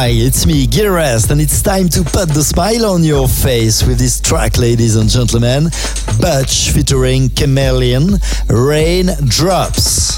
Hi, it's me, Gearest, and it's time to put the smile on your face with this track, ladies and gentlemen. Butch featuring Chameleon, Rain Drops.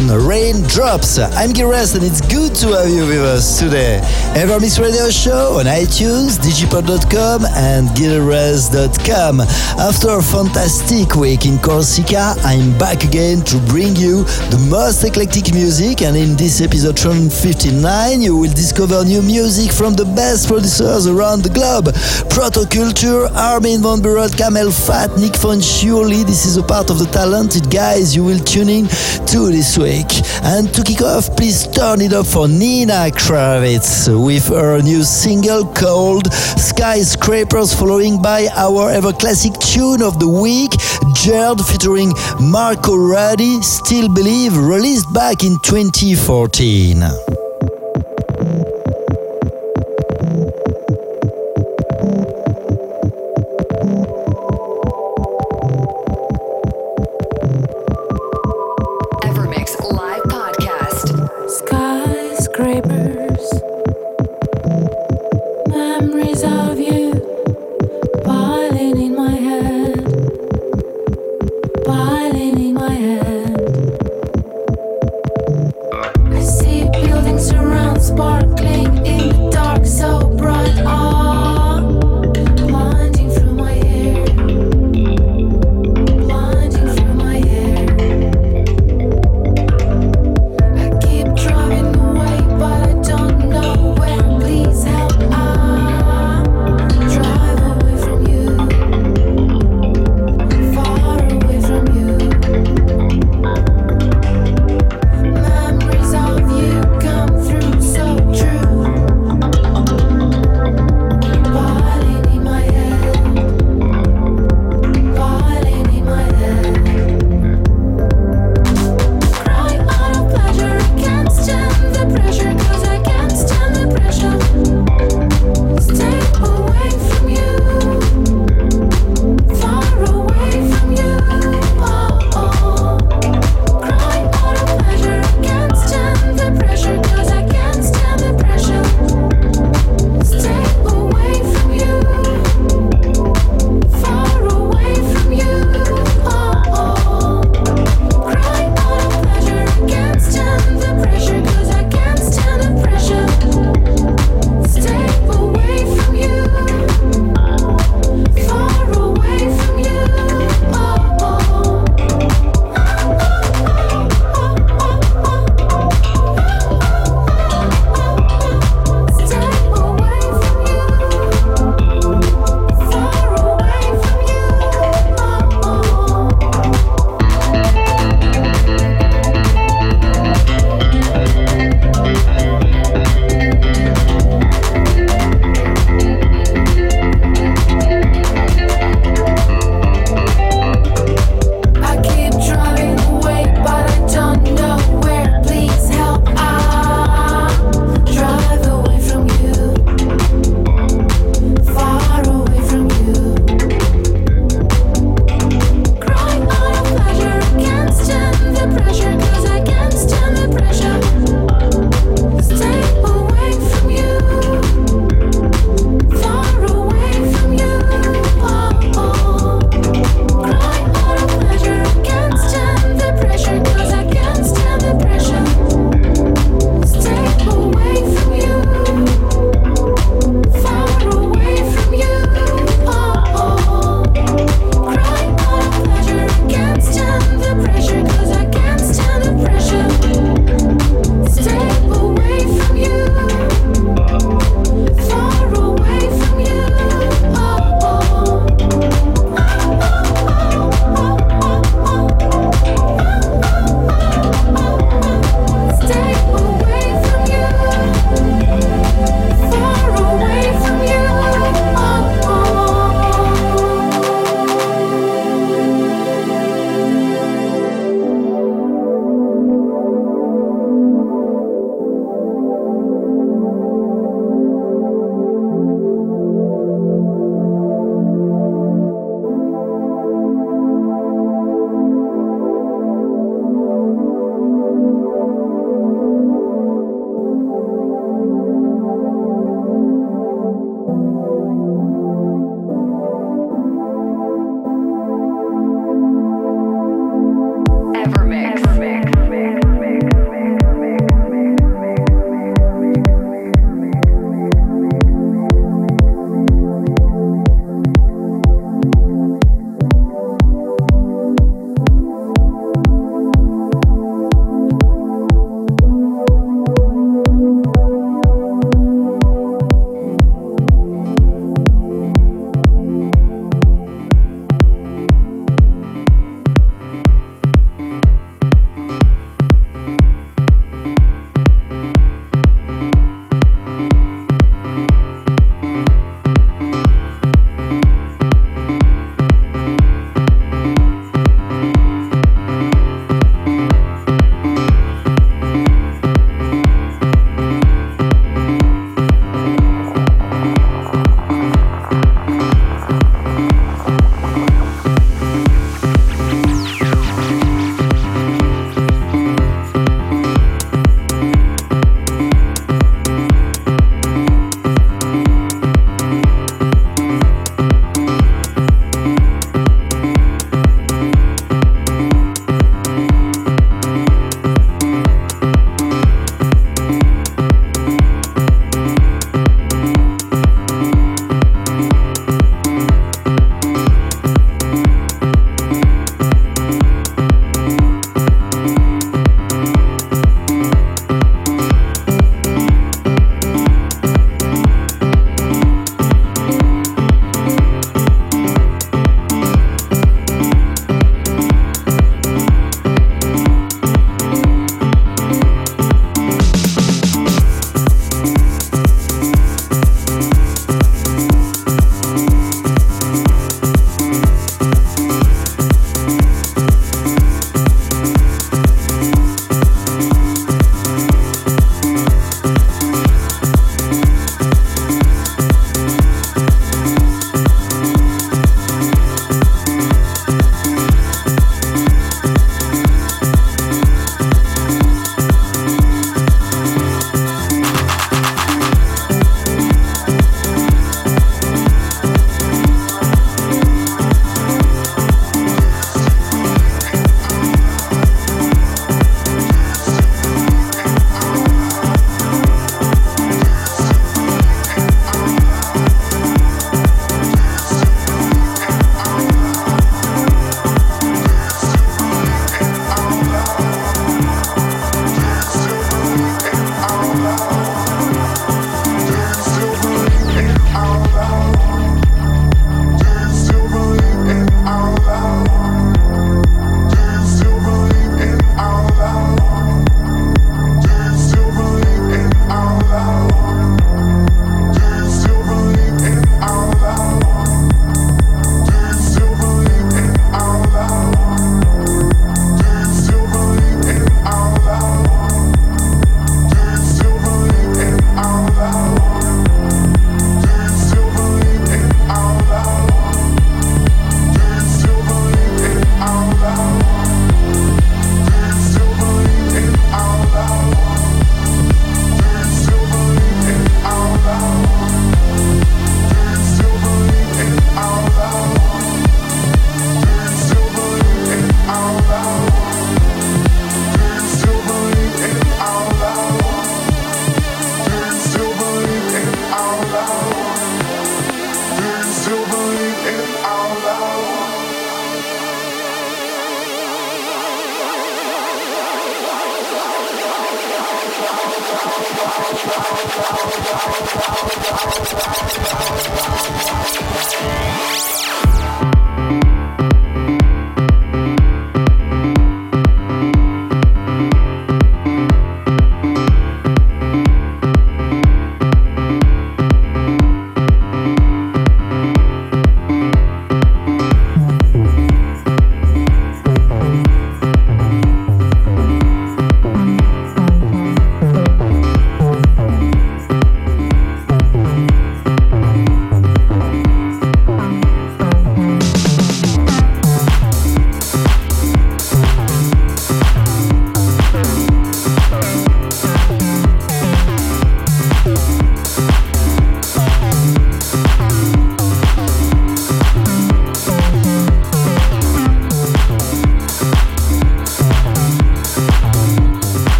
Chameleon, Raindrops. I'm Gires and it's good to have you with us today. Evermix Radio Show on iTunes, digipod.com and gilres.com. After a fantastic week in Corsica, I'm back again to bring you the most eclectic music and in this episode 59 you will discover new music from the best producers around the globe. Protoculture, Armin van Buuren, CamelPhat, Nick Fanciulli. This is a part of the talented guys you will tune in to this week. And to kick off, please turn it up for Nina Kraviz with her new single called Skyscrapers, following by our ever classic tune of the week, Jared featuring Marco Ruddy, Still Believe, released back in 2014.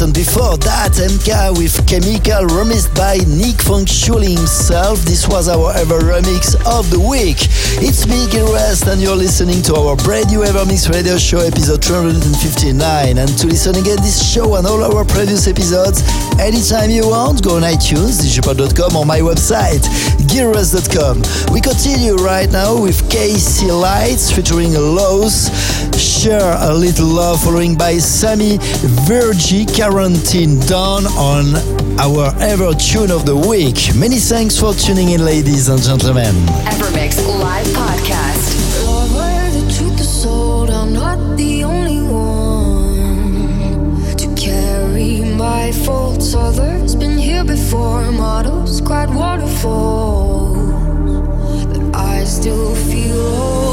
And before that, MK with Chemical, remixed by Nick Fanciulli himself. This was our ever remix of the week. It's me, Gil Everest, and you're listening to our brand new Evermix Radio Show, episode 259. And to listen again this show and all our previous episodes, anytime you want, go on iTunes, digipod.com, or my website, gilres.com. We continue right now with KC Lights featuring Lowe's. Share a Little Love, following by Sammy Virji Quarantine Dawn on our Ever Tune of the Week. Many thanks for tuning in, ladies and gentlemen. Evermix Live Podcast. Lover, the truth is sold. I'm not the only one to carry my faults. Others been here before. Models, cried waterfalls. But I still feel oh,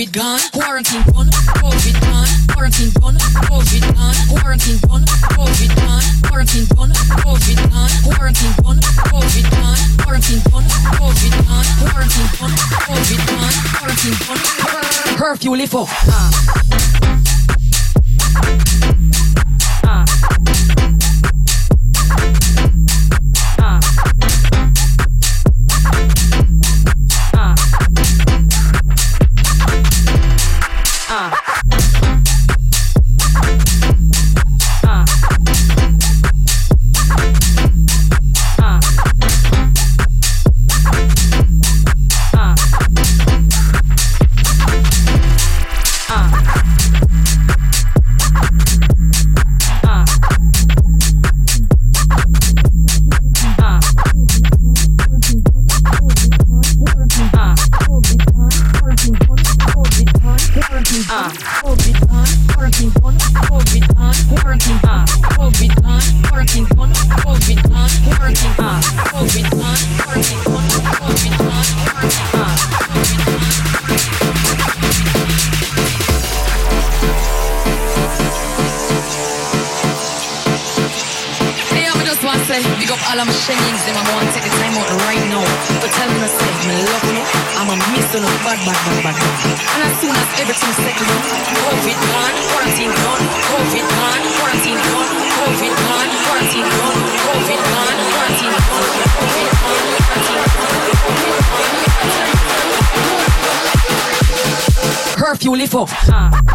COVID gone, quarantine done, COVID gone, quarantine done, COVID gone, quarantine done, COVID gone, quarantine fuel it for. Ah.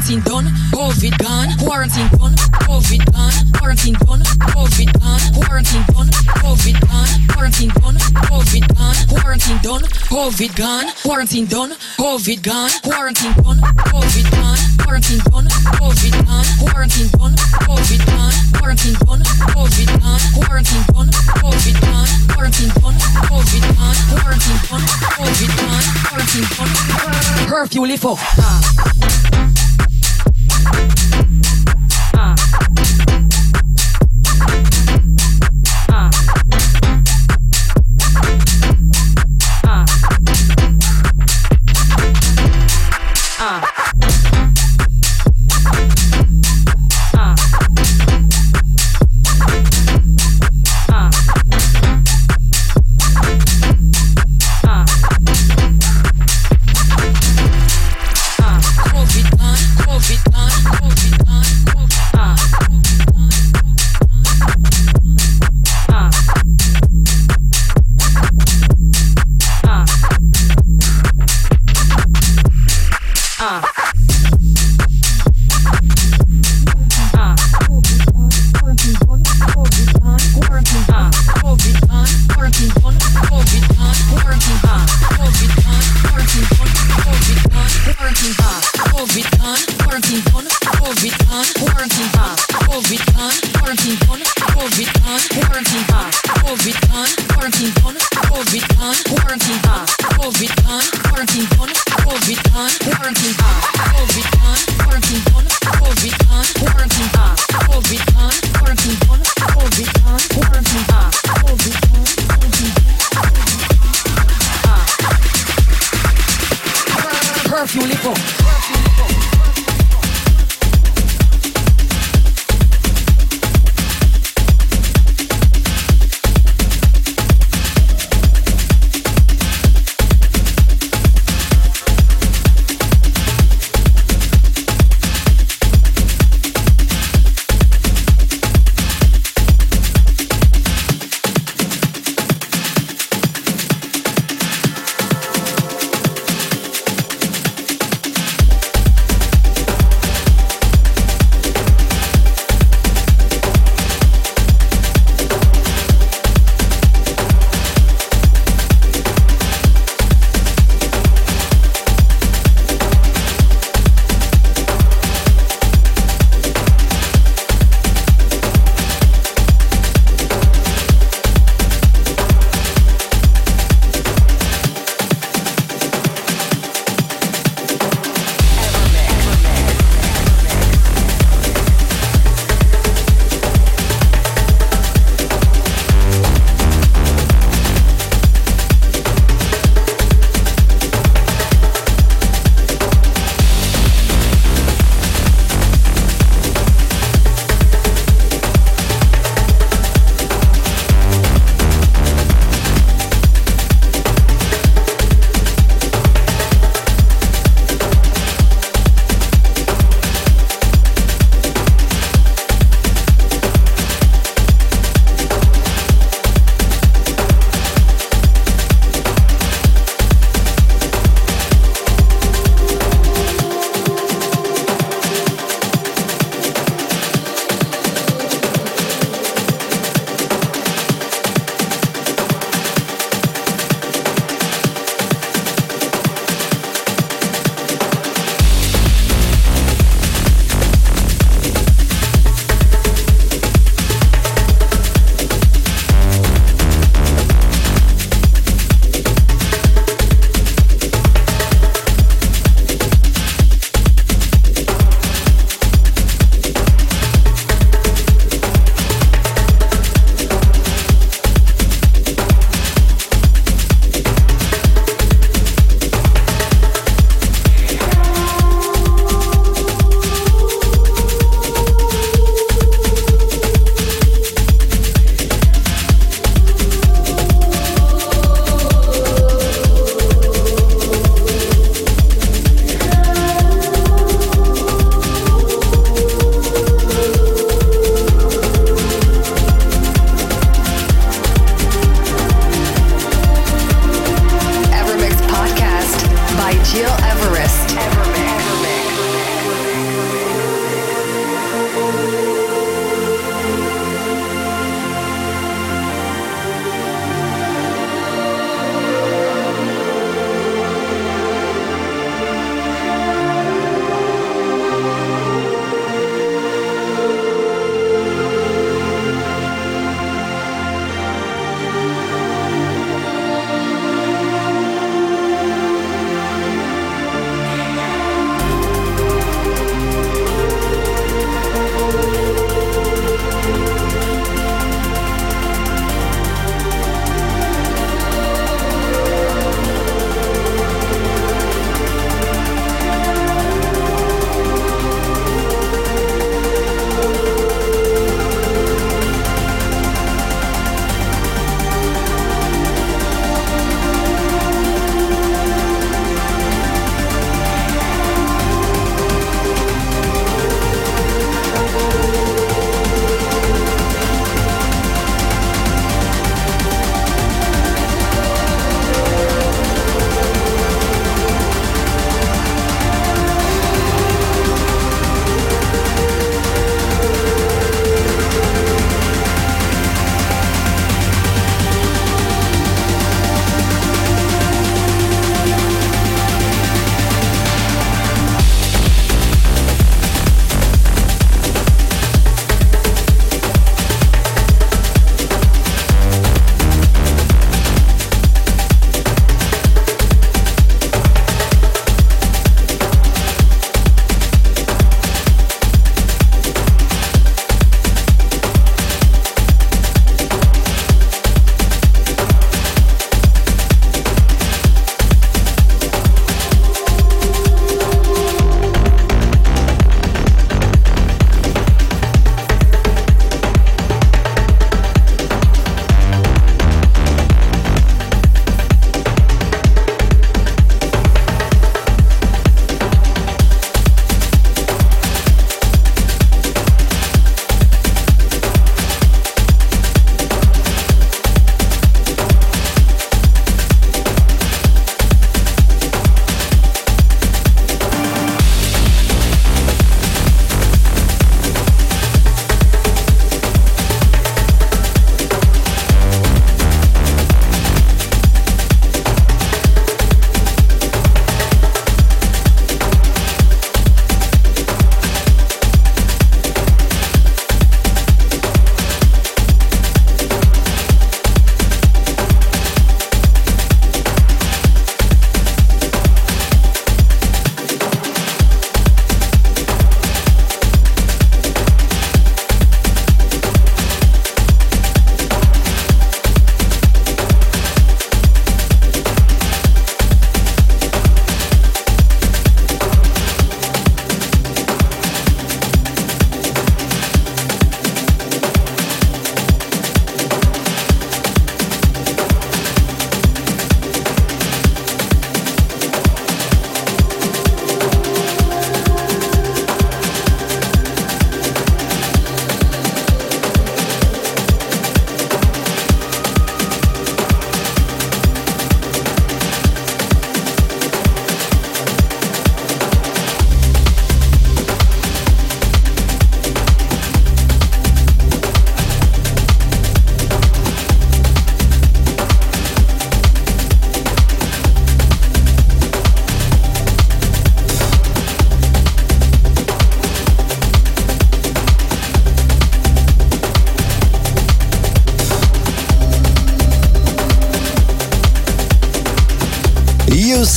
Done, COVID gone, quarantine done, COVID gone, quarantine done, COVID gone, quarantine done, COVID gone, quarantine done, curfew lift up. COVID gone, quarantine done, COVID gone, quarantine done, COVID gone, quarantine done, COVID gone, quarantine done, COVID gone, quarantine done, COVID gone, quarantine done, COVID gone, quarantine done, COVID gone, quarantine done, COVID gone, quarantine done, curfew lift up.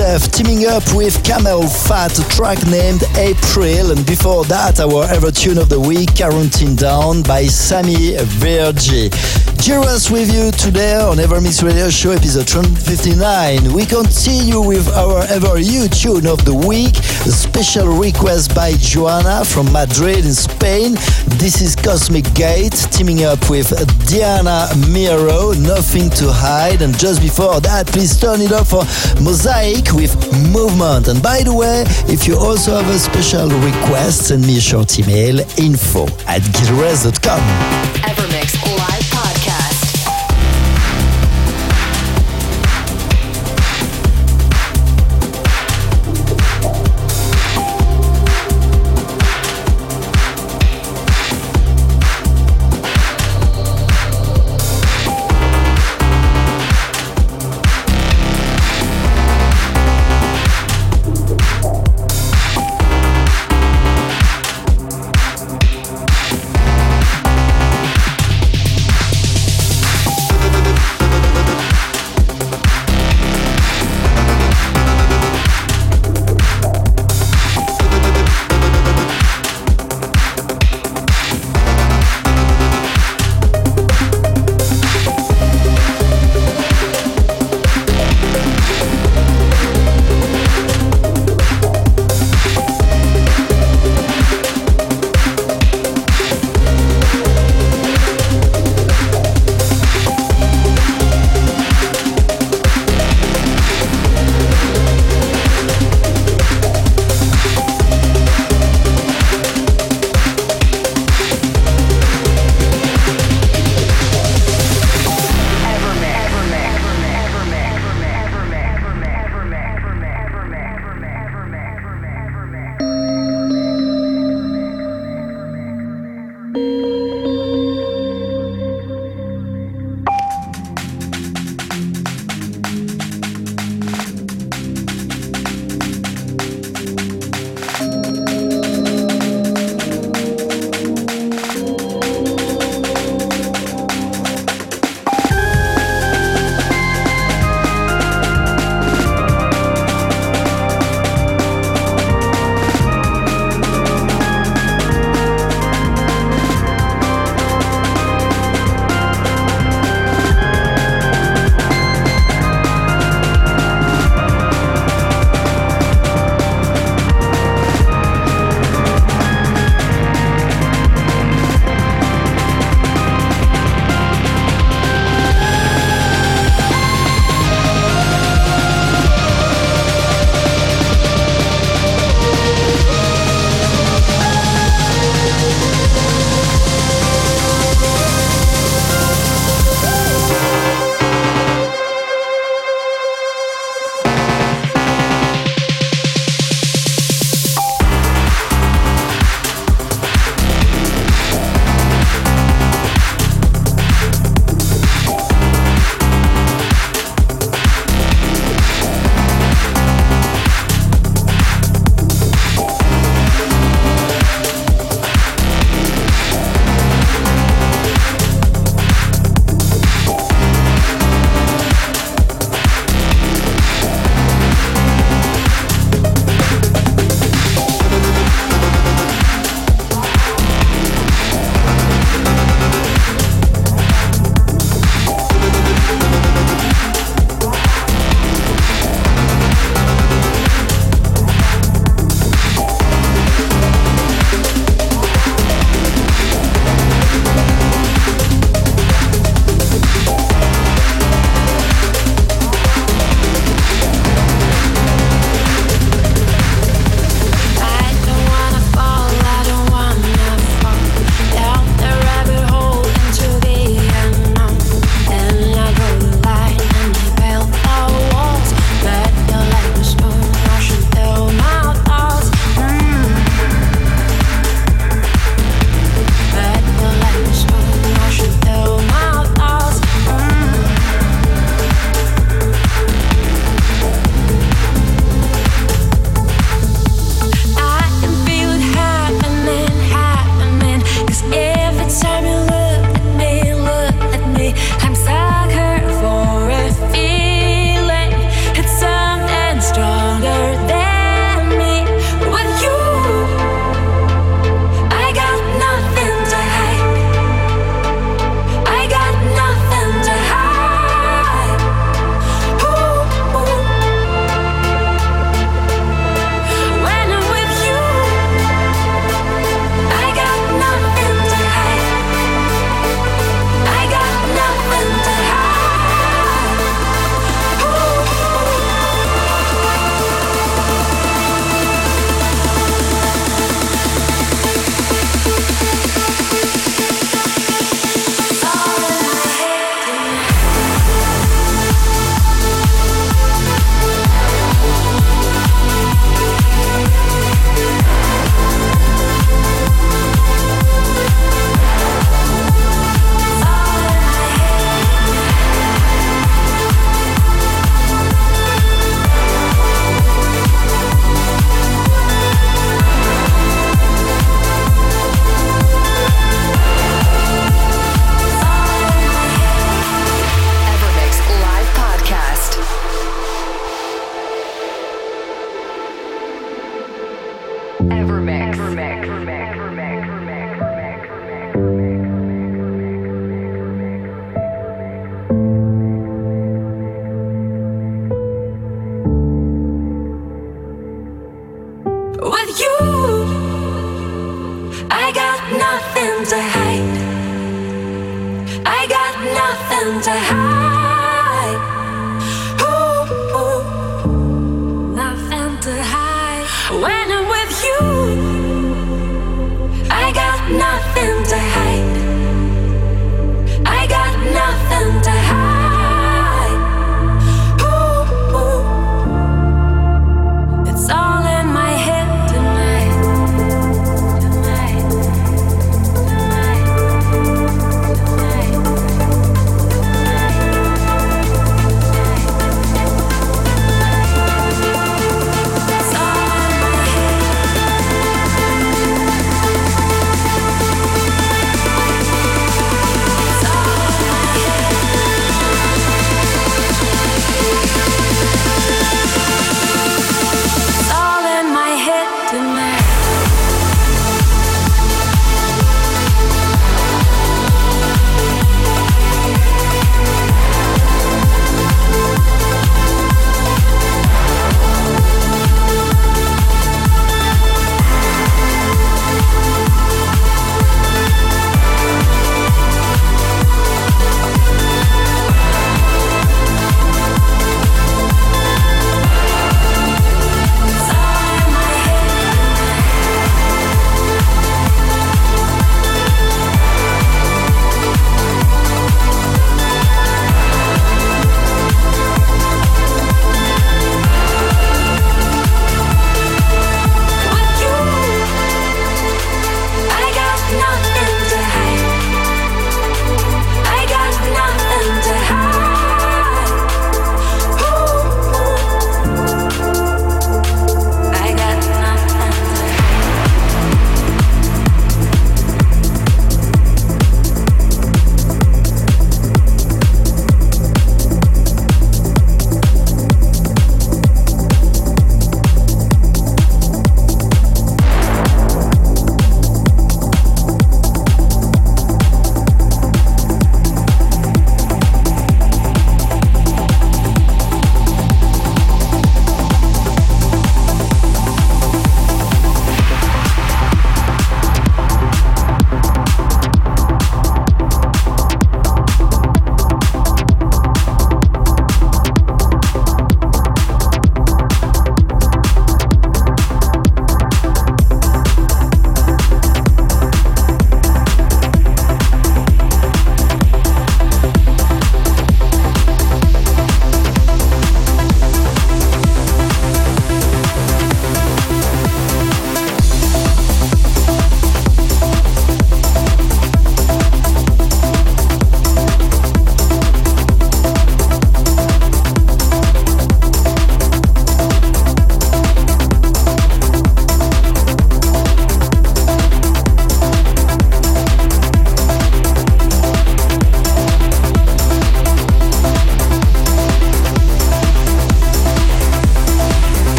Youssef teaming up with CamelPhat, a track named April. And before that, our ever tune of the week, Quarantine Down by Sammy Virji. Jiras with you today on EverMix Radio Show episode 259. We continue with our ever you tune of the week, a special request by Joanna from Madrid in Spain. This is Cosmic Gate teaming up with Diana Miro, Nothing to Hide. And just before that, please turn it up for Mosaic with Movement. And by the way, if you also have a special request, send me a short email info at gileverest.com.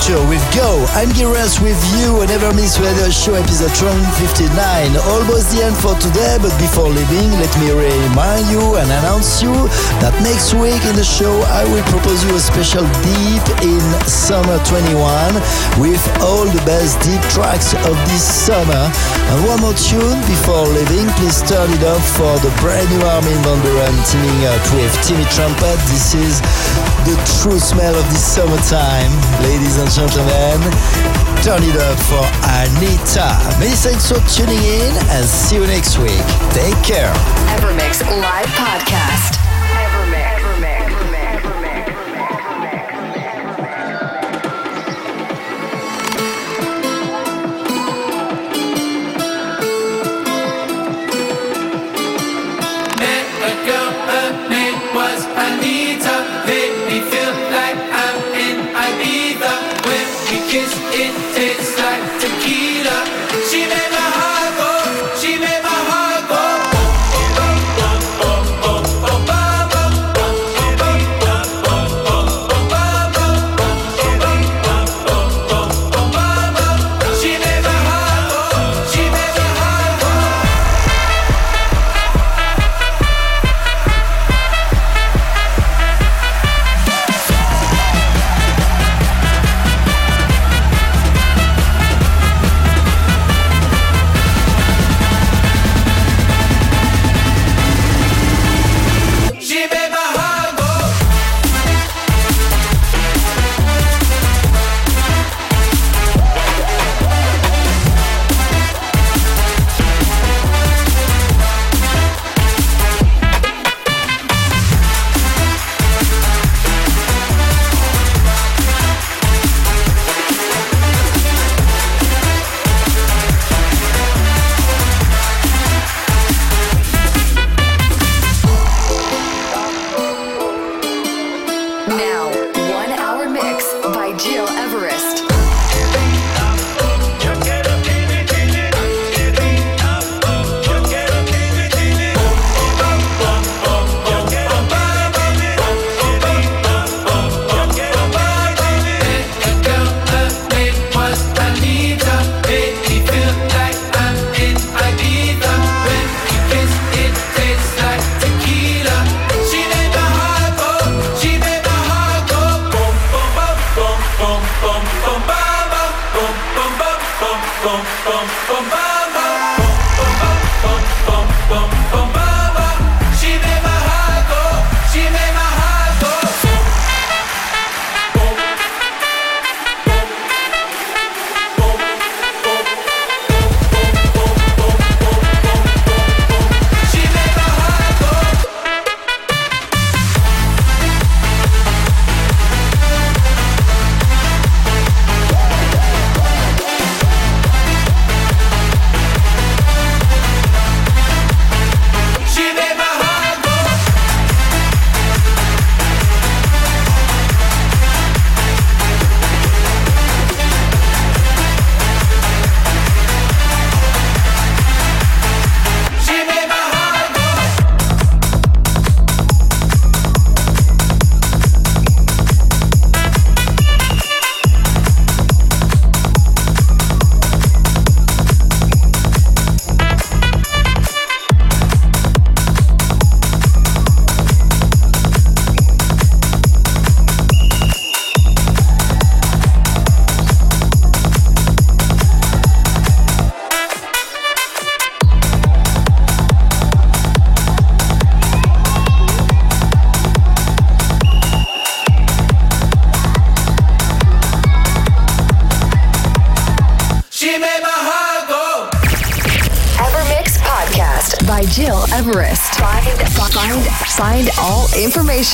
Culture with Go. I'm Giras with you on EverMix Radio Show episode 259. Almost the end for today, but before leaving, let me remind you and announce you that next week in the show I will propose you a special deep in summer 21 with all the best deep tracks of this summer. And one more tune before leaving, please turn it off for the brand new Armin van Buuren teaming up with Timmy Trumpet. This is the true smell of this summertime, ladies and gentlemen. Turn it up for Anita. Many thanks for tuning in and see you next week. Take care. EverMix Live Podcast.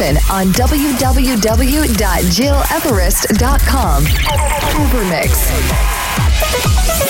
Information on www.gileverest.com. Evermix.